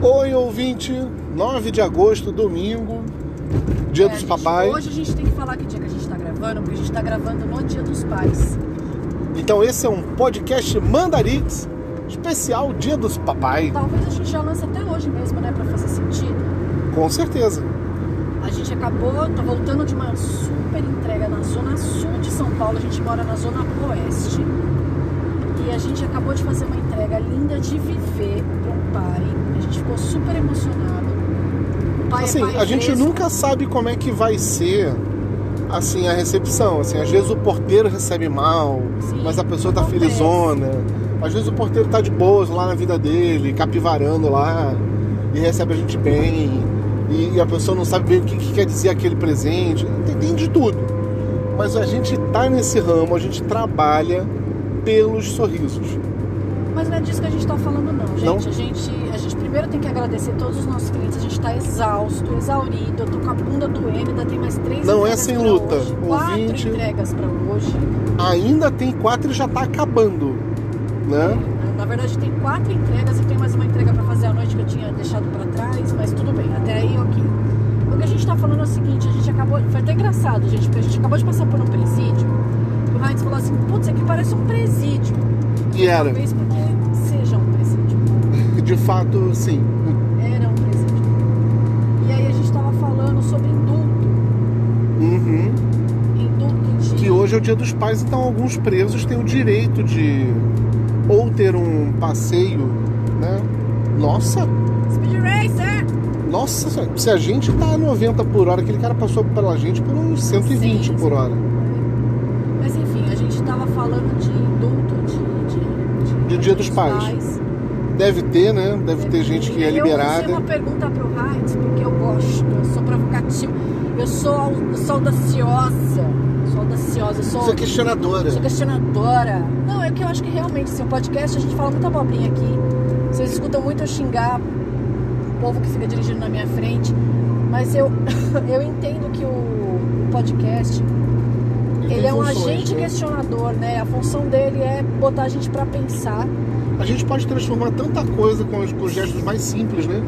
Oi, ouvinte, 9 de agosto, domingo, dia É, dos gente, papais. Hoje a gente tem que falar que dia que a gente tá gravando, porque a gente tá gravando no dia dos pais. Então esse é um podcast Mandarix, especial dia dos papais, Talvez a gente já lance até hoje mesmo, né? Pra fazer sentido. com certeza. A gente acabou, tá voltando de uma super entrega na zona sul de São Paulo. A gente mora na zona oeste. E a gente acabou de fazer uma entrega linda de viver para um pai. Gente ficou super emocionado. Pai Assim, é pai a gente fresco. nunca sabe como é que vai ser assim a recepção. Assim, às vezes o porteiro recebe mal, Sim, mas a pessoa tá acontece. felizona. Às vezes o porteiro tá de boas lá na vida dele, capivarando lá e recebe a gente bem. E, e a pessoa não sabe bem o que, que quer dizer aquele presente. Tem, tem de tudo. Mas a gente tá nesse ramo, a gente trabalha pelos sorrisos. Mas não é disso que a gente tá falando, não, gente. Não? A gente. A gente primeiro tem que agradecer todos os nossos clientes. A gente tá exausto, exaurido. Eu tô com a bunda doendo, ainda tem mais três Não é sem luta. Hoje, quatro Ouvinte. entregas pra hoje. Ainda tem quatro e já tá acabando. Né? Na verdade, tem quatro entregas e tem mais uma entrega pra fazer à noite que eu tinha deixado pra trás, mas tudo bem, até aí ok. O que a gente tá falando é o seguinte: a gente acabou. Foi até engraçado, gente, porque a gente acabou de passar por um presídio. E o Heinz falou assim: putz, aqui parece um presídio. E era. Talvez porque. De fato, sim. Era um presídio. E aí a gente tava falando sobre indulto. Uhum. Indulto de. Que hoje é o dia dos pais, então alguns presos têm o direito de ou ter um passeio, né? Nossa, Speed Racer! nossa, se a gente tá a 90 por hora, aquele cara passou pela gente por uns 120 Sim, por hora. Mas enfim, a gente tava falando de indulto de. De, De Dia dos Pais. Deve ter, né? Deve ter gente que é Eu liberada. uma pergunta pro Heinz, porque eu gosto, eu sou provocativa, eu sou, eu sou audaciosa, sou audaciosa, eu sou, Você é questionadora. sou questionadora. Não, é que eu acho que realmente, assim, o podcast a gente fala muita abobrinha aqui, vocês escutam muito eu xingar o povo que fica dirigindo na minha frente, mas eu, eu entendo que o, o podcast, Ele tem é um agente né? questionador, né? A função dele é botar a gente pra pensar. A gente pode transformar tanta coisa com os, com os gestos mais simples, né?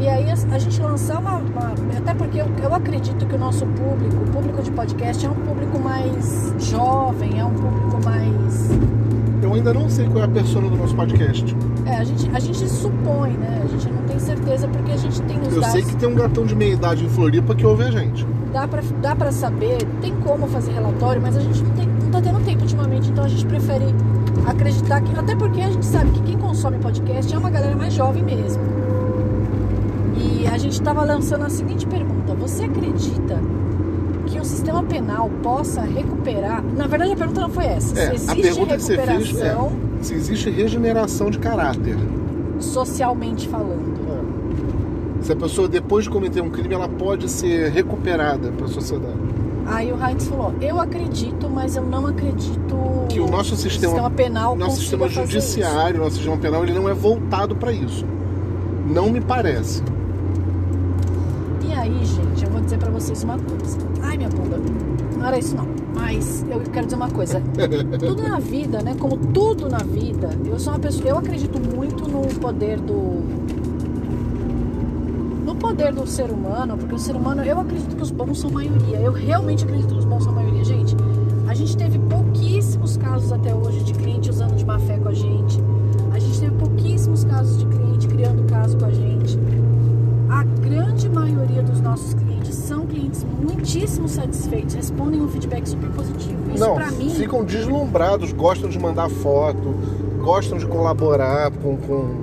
E aí a, a gente lançar uma, uma- Até porque eu, eu acredito que o nosso público, o público de podcast, é um público mais jovem, é um público mais. Eu ainda não sei qual é a persona do nosso podcast. É, a gente, a gente supõe, né? A gente não tem certeza porque a gente tem os Eu dados. sei que tem um gatão de meia idade em Floripa que ouve a gente. Dá, pra, dá pra saber, tem como fazer relatório, mas a gente não, tem, não tá tendo tempo ultimamente, então a gente prefere acreditar que. Até porque a gente sabe que quem consome podcast é uma galera mais jovem mesmo. E a gente estava lançando a seguinte pergunta: Você acredita sistema penal possa recuperar? Na verdade, a pergunta não foi essa. É, se a existe você fez é recuperação se existe regeneração de caráter. socialmente falando. Se a pessoa, depois de cometer um crime, ela pode ser recuperada para a sociedade. Aí o Heinz falou: Eu acredito, mas eu não acredito Que o nosso sistema, penal, nosso sistema fazer isso." judiciário, nosso sistema penal, ele não é voltado para isso. Não me parece. E aí, gente, dizer pra vocês uma coisa. Ai, minha bunda. Não era isso não. Mas eu quero dizer uma coisa. Tudo na vida, né? Como tudo na vida, eu sou uma pessoa. Eu acredito muito no poder do. No poder do ser humano, porque o ser humano, eu acredito que os bons são maioria. Eu realmente acredito que os bons são maioria. Gente, a gente teve pouquíssimos casos até hoje de cliente usando de má fé com a gente. A gente teve pouquíssimos casos de cliente criando caso com a gente. A grande maioria dos nossos clientes clientes muitíssimo satisfeitos, respondem um feedback super positivo. Isso não, pra mim, ficam deslumbrados, gostam de mandar foto, gostam de colaborar com, com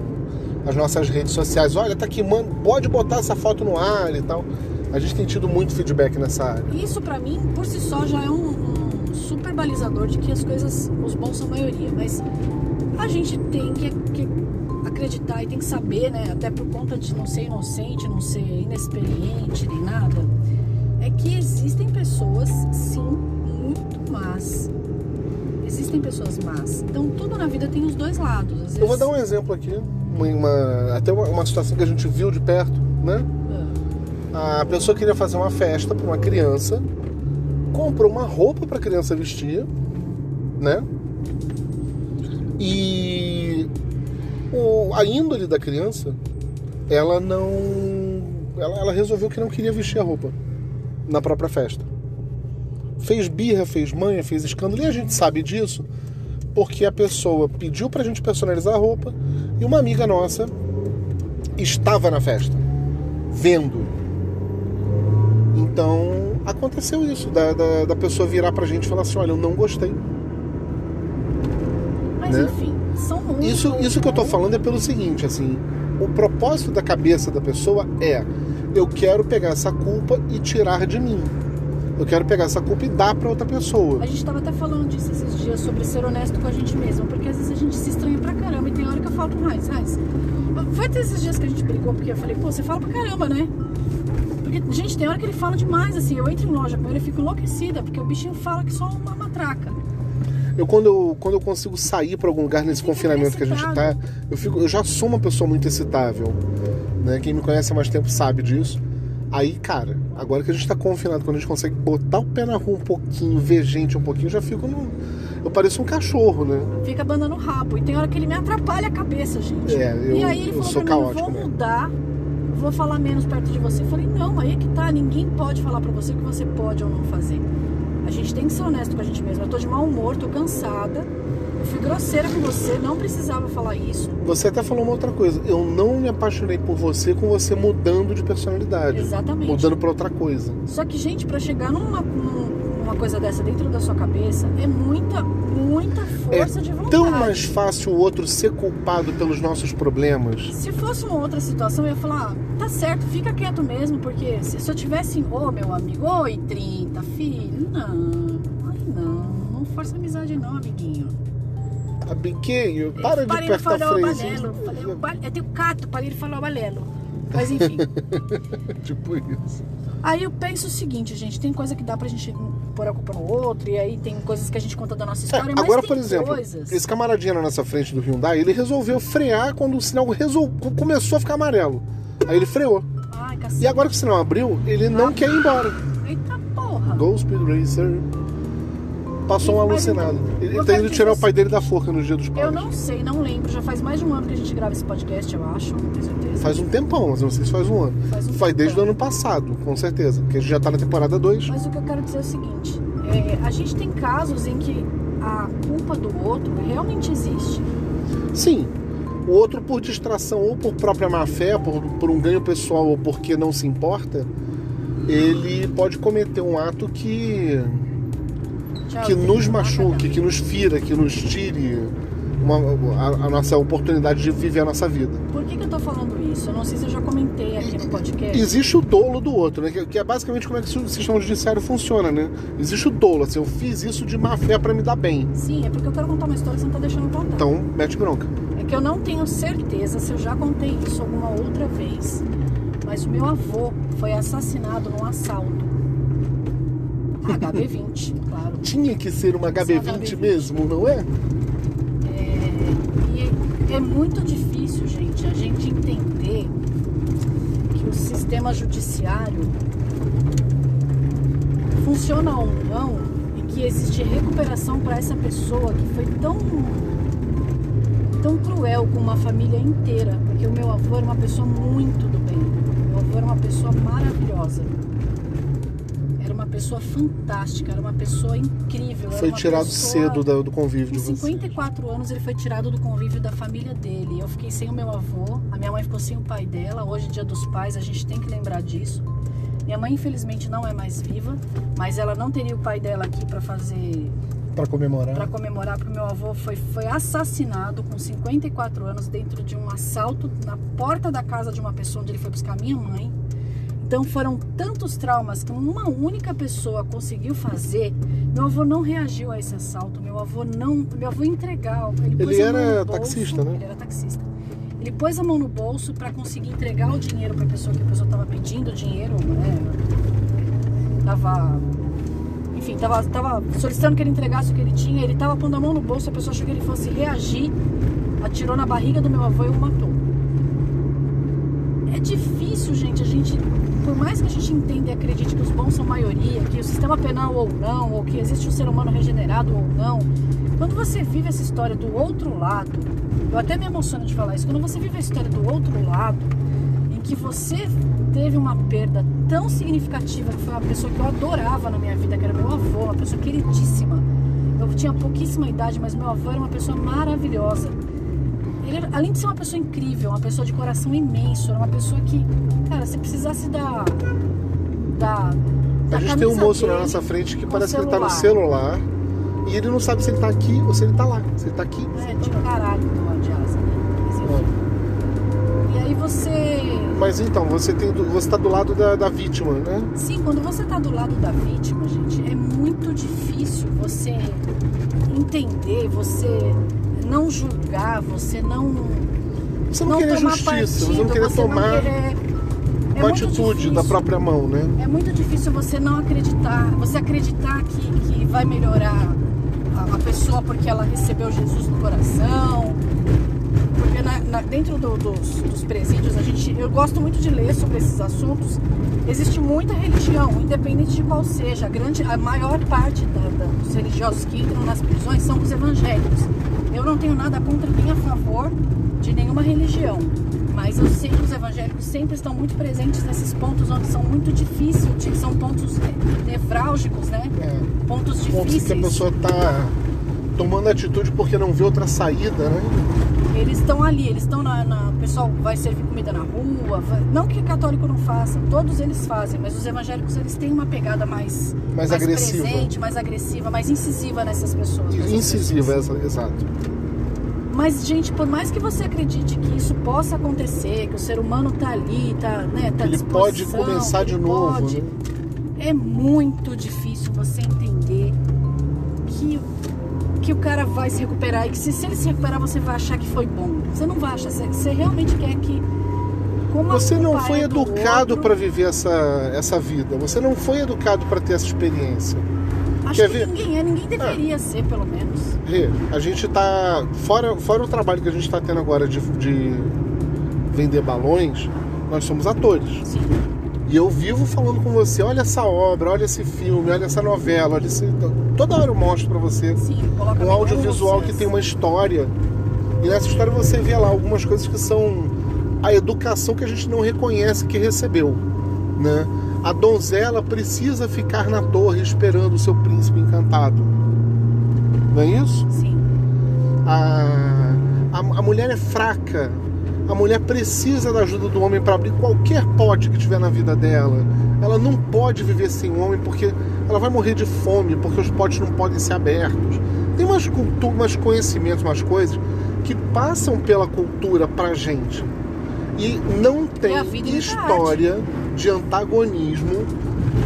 as nossas redes sociais. Olha, tá aqui, pode botar essa foto no ar e tal. A gente tem tido muito feedback nessa área. isso pra mim, por si só, já é um, um super balizador de que as coisas, os bons são maioria. Mas a gente tem que, que acreditar e tem que saber, né? Até por conta de não ser inocente, não ser inexperiente nem nada, é que existem pessoas, sim, muito más. Existem pessoas más. Então tudo na vida tem os dois lados. Vezes, Eu vou dar um exemplo aqui, uma, uma- até uma, uma situação que a gente viu de perto, né? Ah, A pessoa queria fazer uma festa para uma criança, comprou uma roupa para a criança vestir, né? E o, a índole da criança, ela não. Ela, ela resolveu que não queria vestir a roupa na própria festa. Fez birra, fez manha, fez escândalo, e a gente sabe disso porque a pessoa pediu pra gente personalizar a roupa e uma amiga nossa estava na festa, vendo. Então aconteceu isso, da, da, da pessoa virar pra gente e falar assim: olha, eu não gostei. Mas Né? enfim, são muitos. Isso, isso que eu tô falando é pelo seguinte, assim, o propósito da cabeça da pessoa é eu quero pegar essa culpa e tirar de mim. Eu quero pegar essa culpa e dar pra outra pessoa. A gente tava até falando disso esses dias sobre ser honesto com a gente mesmo, porque às vezes a gente se estranha pra caramba e tem hora que eu falo pro Raiz, Raiz, foi até esses dias que a gente brigou, porque eu falei, pô, você fala pra caramba, né? Porque, gente, tem hora que ele fala demais, assim, eu entro em loja com ele e fico enlouquecida, porque o bichinho fala que só uma matraca. Eu quando eu, quando eu consigo sair pra algum lugar nesse confinamento que a gente tá, eu, fico, eu já sou uma pessoa muito excitável. Né? Quem me conhece há mais tempo sabe disso. Aí, cara, agora que a gente tá confinado, quando a gente consegue botar o pé na rua um pouquinho, ver gente um pouquinho, eu já fico no. Eu pareço um cachorro, né? Fica bandando o rabo. E tem hora que ele me atrapalha a cabeça, gente. É, eu- e aí ele falou sou pra mim, caótico, vou né? mudar, vou falar menos perto de você. Eu falei, não, aí é que tá, ninguém pode falar pra você o que você pode ou não fazer. A gente tem que ser honesto com a gente mesmo. Eu tô de mau humor, tô cansada. Eu fui grosseira com você, não precisava falar isso. Você até falou uma outra coisa. Eu não me apaixonei por você com você mudando de personalidade. Exatamente. Mudando pra outra coisa. Só que, gente, pra chegar numa, num- numa coisa dessa dentro da sua cabeça, é muita, muita força de vontade. É Tão mais fácil o outro ser culpado pelos nossos problemas. Se fosse uma outra situação, eu ia falar, ah, tá certo, fica quieto mesmo, porque se, se eu tivesse, ô meu amigo, oi 30, filho, não, ai não, não força amizade não, amiguinho. Amiguinho, para de Parei apertar falar o balelo, falei, eu tenho cato, parei de falar o balelo. Mas enfim, Tipo isso. Aí eu penso o seguinte, gente, tem coisa que dá pra gente pôr a culpa no outro, e aí tem coisas que a gente conta da nossa É, história, mas agora, por exemplo, coisas... esse camaradinha na nossa frente do Hyundai, ele resolveu frear quando o sinal resol... começou a ficar amarelo. Aí ele freou. Ai, cacete. E agora que o sinal abriu, ele não quer ir embora. Eita porra. Go Speed Racer. Passou um alucinado. Ele eu tá indo tirar o pai dele da forca no dia dos pais. Eu não sei, não lembro. Já faz mais de um ano que a gente grava esse podcast, eu acho. Tenho certeza. Faz um tempão, mas não sei se faz um ano. Faz um Faz desde o ano passado, com certeza. Porque a gente já tá na temporada 2. Mas o que eu quero dizer é o seguinte: é, a gente tem casos em que a culpa do outro realmente existe. Sim. O outro, por distração ou por própria má fé, por, por um ganho pessoal ou porque não se importa, ele pode cometer um ato que, que nos machuque, que nos fira, que nos tire uma- a, a nossa oportunidade de viver a nossa vida. Por que, que eu tô falando isso? Eu não sei se eu já comentei aqui no podcast. Existe o dolo do outro, né? Que, que é basicamente como é que o sistema judiciário funciona, né? Existe o dolo, assim, eu fiz isso de má fé pra me dar bem. Sim, é porque eu quero contar uma história que você não tá deixando contar. Então, mete bronca. É que eu não tenho certeza se eu já contei isso alguma outra vez. Mas o meu avô foi assassinado num assalto. HB20, claro. Tinha que ser uma HB20 HB20. mesmo, não é? E é muito difícil, gente, a gente entender que o sistema judiciário funciona ou não e que existe recuperação para essa pessoa que foi tão tão cruel com uma família inteira, porque o meu avô era uma pessoa muito do bem. Meu avô era uma pessoa maravilhosa. Pessoa fantástica, era uma pessoa incrível. Foi tirado pessoa- cedo da- do convívio com de vocês. 54 anos ele foi tirado do convívio da família dele. Eu fiquei sem o meu avô, a minha mãe ficou sem o pai dela. Hoje, dia dos pais, a gente tem que lembrar disso. Minha mãe, infelizmente, não é mais viva, mas ela não teria o pai dela aqui para fazer, Pra comemorar. para comemorar, porque meu avô foi, foi assassinado com 54 anos dentro de um assalto na porta da casa de uma pessoa onde ele foi buscar minha mãe. Então foram tantos traumas que uma única pessoa conseguiu fazer. Meu avô não reagiu a esse assalto. Meu avô não. Meu avô entregar. Ele, Ele era bolso, taxista, né? Ele era taxista. Ele pôs a mão no bolso para conseguir entregar o dinheiro para a pessoa que a pessoa estava pedindo dinheiro. Né? Tava. Enfim, tava, tava solicitando que ele entregasse o que ele tinha. Ele tava pondo a mão no bolso. A pessoa achou que ele fosse reagir. Atirou na barriga do meu avô e o matou. Difícil, gente, a gente, por mais que a gente entenda e acredite que os bons são maioria, que o sistema penal ou não, ou que existe um ser humano regenerado ou não, quando você vive essa história do outro lado, eu até me emociono de falar isso, quando você vive a história do outro lado, em que você teve uma perda tão significativa, que foi uma pessoa que eu adorava na minha vida, que era meu avô, uma pessoa queridíssima. Eu tinha pouquíssima idade, mas meu avô era uma pessoa maravilhosa. Ele, além de ser uma pessoa incrível, uma pessoa de coração imenso, era uma pessoa que, cara, se precisasse da. da, da A gente tem um moço na nossa frente que parece que ele tá no celular e ele não sabe se ele tá aqui ou se ele tá lá. Se ele tá aqui. É, de caralho do de asa, né? Mas. E aí você. Mas então, você tem você tá do lado da, da vítima, né? Sim, quando você tá do lado da vítima, gente, é muito difícil você entender, você não julgar, você não. Você não, querer tomar justiça, partido, você não querer você não tomar querer- é uma atitude difícil. da própria mão, né? É muito difícil você não acreditar, você acreditar que, que vai melhorar a, a pessoa porque ela recebeu Jesus no coração. Porque na- na- dentro do- dos, dos presídios, a gente, eu gosto muito de ler sobre esses assuntos. Existe muita religião, independente de qual seja. A, grande, a maior parte da- da- dos religiosos que entram nas prisões são os evangélicos. Eu não tenho nada contra nem a favor de nenhuma religião. Mas eu sei que os evangélicos sempre estão muito presentes nesses pontos onde são muito difíceis, são pontos ne- nevrálgicos, né? É. Pontos Ponto que a difíceis. pessoa tá tomando atitude porque não vê outra saída, né? Eles estão ali, eles estão na, na- O pessoal vai servir comida na rua. vai- não que católico não faça, todos eles fazem, mas os evangélicos eles têm uma pegada mais, Mais agressiva. presente, mais agressiva, mais incisiva nessas pessoas. nessas Incisiva, pessoas. exato. Mas, gente, por mais que você acredite que isso possa acontecer, que o ser humano tá ali, tá, né, tá Ele pode começar de novo, pode, né? é muito difícil você entender que, que o cara vai se recuperar e que se, se ele se recuperar você vai achar que foi bom. Você não vai achar, você, você realmente quer que. Você não foi é do educado para viver essa, essa vida. Você não foi educado para ter essa experiência. Acho quer que ver? ninguém é, ninguém deveria ser, pelo menos. Rê, a gente tá. Fora, fora o trabalho que a gente tá tendo agora de, de vender balões, nós somos atores. Sim. E eu vivo falando com você, olha essa obra, olha esse filme, olha essa novela, olha esse. Toda hora eu mostro para você Sim, coloca um audiovisual que tem uma história. E nessa história você vê lá algumas coisas que são a educação que a gente não reconhece que recebeu, né? A donzela precisa ficar na torre esperando o seu príncipe encantado. Não é isso? Sim. A, a, a mulher é fraca. A mulher precisa da ajuda do homem para abrir qualquer pote que tiver na vida dela. Ela não pode viver sem o homem porque ela vai morrer de fome, porque os potes não podem ser abertos. Tem umas culturas, umas conhecimentos, umas coisas que passam pela cultura pra gente. E não tem vida imita a história de antagonismo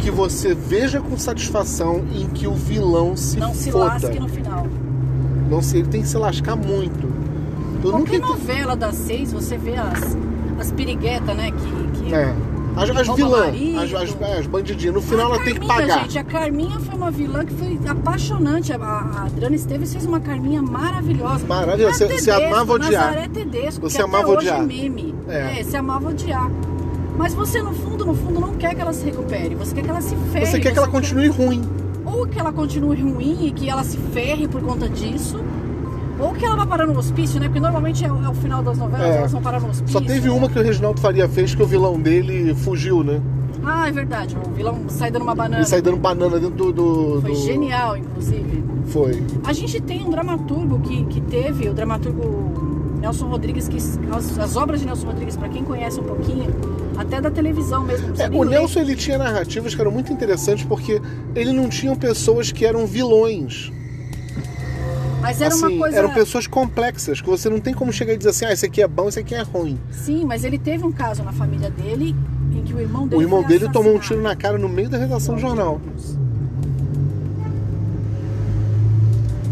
que você veja com satisfação em que o vilão se Não se foda. lasque no final. Não sei, ele tem que se lascar muito. Eu nunca Qualquer entendi. novela das seis, você vê as, as piriguetas, né? Que, que... É. As, as vilãs, as, as, as bandidinhas, no final a ela tem que Carminha, pagar. gente, a Carminha foi uma vilã que foi apaixonante. A, a Adriana Esteves fez uma Carminha maravilhosa. Maravilhosa, você- você amava odiar. Nazaré Tedesco, Você que amava até hoje odiar. é meme. É. É. você amava odiar. Mas você, no fundo, no fundo, não quer que ela se recupere. Você quer que ela se ferre. Você quer que ela continue ruim. Ou que ela continue ruim e que ela se ferre por conta disso. Ou que ela vá parar no hospício, né? Porque normalmente é, o é o final das novelas, É. elas vão parar no hospício. Só teve né? uma que o Reginaldo Faria fez que o vilão dele fugiu, né? Ah, é verdade. O vilão sai dando uma banana. Ele sai dando banana dentro do. do- Foi do- genial, inclusive. Foi. A gente tem um dramaturgo que, que teve, o dramaturgo Nelson Rodrigues, que as, as obras de Nelson Rodrigues, para quem conhece um pouquinho, até da televisão mesmo. não precisa É, nem o ler. Nelson ele tinha narrativas que eram muito interessantes porque ele não tinha pessoas que eram vilões. Mas era assim, uma coisa. eram pessoas complexas, que você não tem como chegar e dizer assim, ah, esse aqui é bom, esse aqui é ruim. Sim, mas ele teve um caso na família dele em que o irmão dele. O irmão dele tomou um tiro na cara no meio da redação do jornal.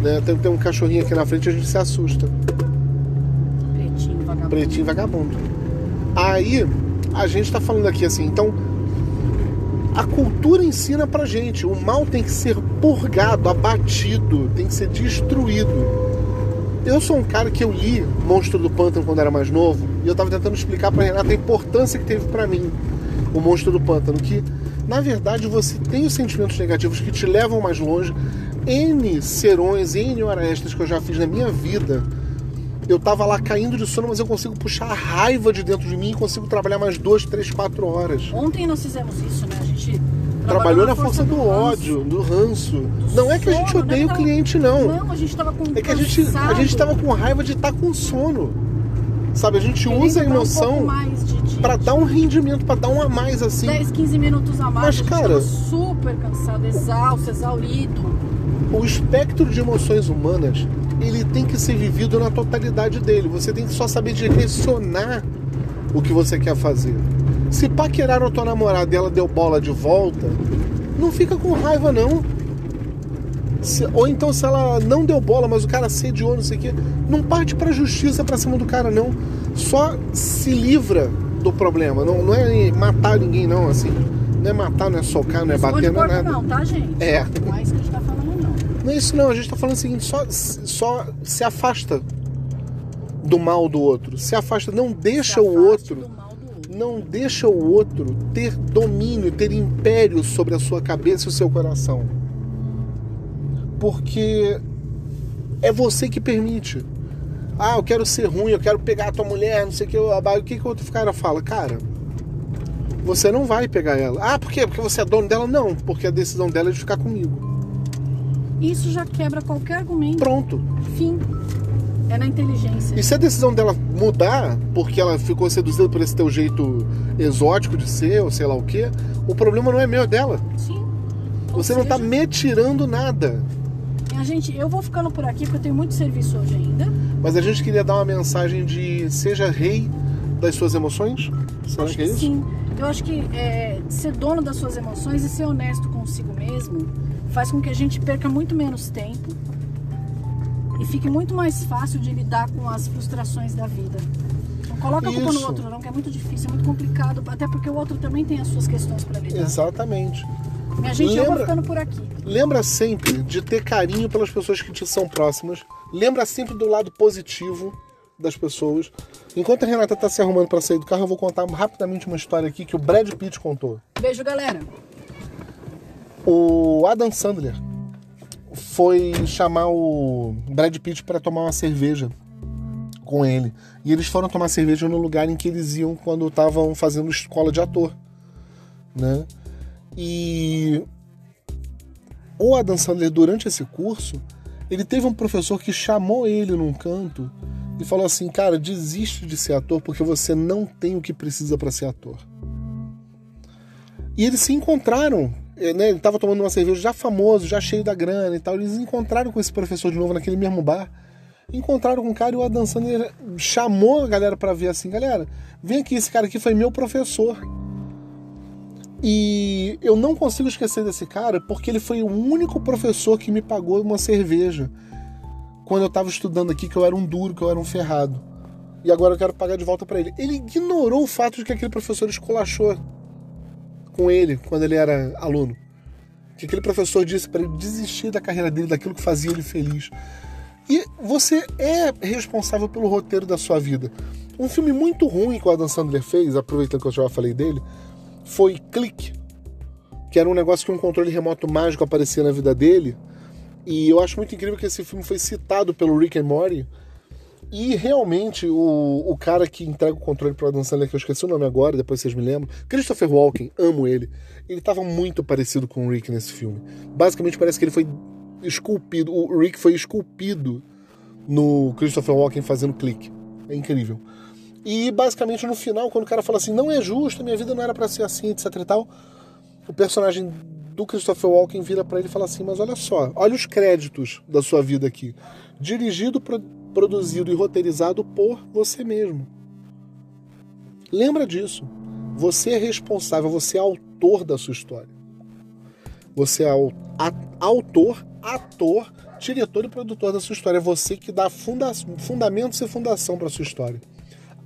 Né? Tem, tem um cachorrinho aqui na frente a gente se assusta. Pretinho, vagabundo. Pretinho vagabundo. Aí, a gente tá falando aqui assim, então. A cultura ensina pra gente, o mal tem que ser purgado, abatido, tem que ser destruído. Eu sou um cara que eu li Monstro do Pântano quando era mais novo, e eu tava tentando explicar pra Renata a importância que teve pra mim o Monstro do Pântano, que na verdade você tem os sentimentos negativos que te levam mais longe. N serões, N horas extras que eu já fiz na minha vida eu tava lá caindo de sono, mas eu consigo puxar a raiva de dentro de mim e consigo trabalhar mais duas, três, quatro horas. Ontem nós fizemos isso, né? Gente Trabalhou na força do ódio, do ranço. Não é que a gente odeia o cliente, não. Não, a gente tava com É que a gente, a gente tava com raiva de estar com sono. Sabe, a gente usa a um emoção de, pra dar um rendimento, pra dar um a mais assim. 10, 15 minutos a mais. Mas, a cara- super cansado, exausto, exaurido. O espectro de emoções humanas, ele tem que ser vivido na totalidade dele. Você tem que só saber direcionar o que você quer fazer. Se paqueraram a tua namorada e ela deu bola de volta, não fica com raiva não. Se- ou então se ela não deu bola, mas o cara sediou, não sei o quê, não parte pra justiça pra cima do cara não. Só se livra do problema. Não, não é matar ninguém não, assim. Não é matar, não é socar, não é bater, não é nada. não, tá, gente? É. Não é isso que a gente tá falando, não. Não é isso não, a gente tá falando o seguinte, só, só se afasta do mal do outro. Se afasta, não deixa Se o outro, não deixa o outro ter domínio, ter império sobre a sua cabeça e o seu coração. Porque é você que permite. Ah, eu quero ser ruim, eu quero pegar a tua mulher, não sei o que. O que, que o outro cara fala? Cara, você não vai pegar ela. Ah, por quê? Porque você é dono dela? Não, porque a decisão dela é de ficar comigo. Isso já quebra qualquer argumento. Pronto. Fim. É na inteligência. E se a decisão dela mudar, porque ela ficou seduzida por esse teu jeito exótico de ser, ou sei lá o quê, o problema não é meu, é dela. Sim. Ou Você não tá seja, me tirando nada. A gente, eu vou ficando por aqui porque eu tenho muito serviço hoje ainda. Mas a gente queria dar uma mensagem de seja rei das suas emoções. Será acho que é isso? sim. Eu acho que é, ser dono das suas emoções e ser honesto consigo mesmo faz com que a gente perca muito menos tempo e fique muito mais fácil de lidar com as frustrações da vida. Não coloca a culpa no outro, não, que é muito difícil, é muito complicado, até porque o outro também tem as suas questões para lidar. Exatamente. Minha gente, eu vou Lembra- ficando por aqui. Lembra sempre de ter carinho pelas pessoas que te são próximas. Lembra sempre do lado positivo das pessoas. Enquanto a Renata tá se arrumando para sair do carro, eu vou contar rapidamente uma história aqui que o Brad Pitt contou. Beijo, galera. O Adam Sandler foi chamar o Brad Pitt para tomar uma cerveja com ele. E eles foram tomar cerveja no lugar em que eles iam quando estavam fazendo escola de ator, né? E o Adam Sandler durante esse curso, ele teve um professor que chamou ele num canto e falou assim: "Cara, desiste de ser ator porque você não tem o que precisa para ser ator". E eles se encontraram, né? Ele tava tomando uma cerveja já famoso, já cheio da grana e tal. Eles encontraram com esse professor de novo naquele mesmo bar. Encontraram com o cara e o Adam Sandler chamou a galera pra ver assim, galera, vem aqui, esse cara aqui foi meu professor. E eu não consigo esquecer desse cara porque ele foi o único professor que me pagou uma cerveja quando eu tava estudando aqui, que eu era um duro, que eu era um ferrado. E agora eu quero pagar de volta pra ele. Ele ignorou o fato de que aquele professor esculachou com ele quando ele era aluno. Que aquele professor disse para ele desistir da carreira dele, daquilo que fazia ele feliz. E você é responsável pelo roteiro da sua vida. Um filme muito ruim que o Adam Sandler fez, aproveitando que eu já falei dele, foi Clique, que era um negócio que um controle remoto mágico aparecia na vida dele. E eu acho muito incrível que esse filme foi citado pelo Rick and Morty. E realmente o, o cara que entrega o controle para Adam Sandler, que eu esqueci o nome agora, depois vocês me lembram, Christopher Walken, amo ele. Ele estava muito parecido com o Rick nesse filme. Basicamente parece que ele foi esculpido, o Rick foi esculpido no Christopher Walken fazendo clique. É incrível. E basicamente no final, quando o cara fala assim, não é justo, minha vida não era para ser assim, etc e tal, o personagem do Christopher Walken vira para ele e fala assim, mas olha só, olha os créditos da sua vida aqui. Dirigido, pro- produzido e roteirizado por você mesmo. Lembra disso. Você é responsável, você é autor da sua história. Você é au- a- autor, ator, diretor e produtor da sua história. É você que dá funda fundamentos e fundação para sua história.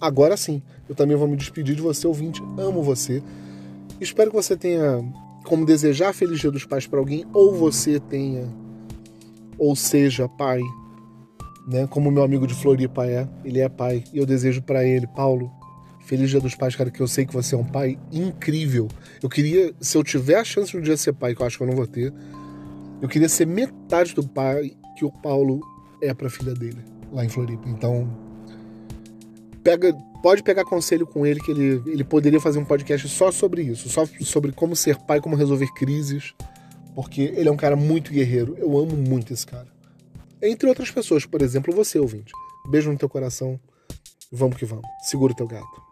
Agora sim, eu também vou me despedir de você, ouvinte. Amo você. Espero que você tenha como desejar feliz dia dos pais para alguém, ou você tenha, ou seja, pai, né? Como meu amigo de Floripa é, ele é pai, e eu desejo para ele, Paulo, feliz dia dos pais, cara, que eu sei que você é um pai incrível. Eu queria, se eu tiver a chance de um dia ser pai, que eu acho que eu não vou ter, eu queria ser metade do pai que o Paulo é pra filha dele, lá em Floripa. Então, pega, pode pegar conselho com ele que ele, ele poderia fazer um podcast só sobre isso, só sobre como ser pai, como resolver crises, porque ele é um cara muito guerreiro. Eu amo muito esse cara. Entre outras pessoas, por exemplo, você, ouvinte. Beijo no teu coração. Vamos que vamos. Segura o teu gato.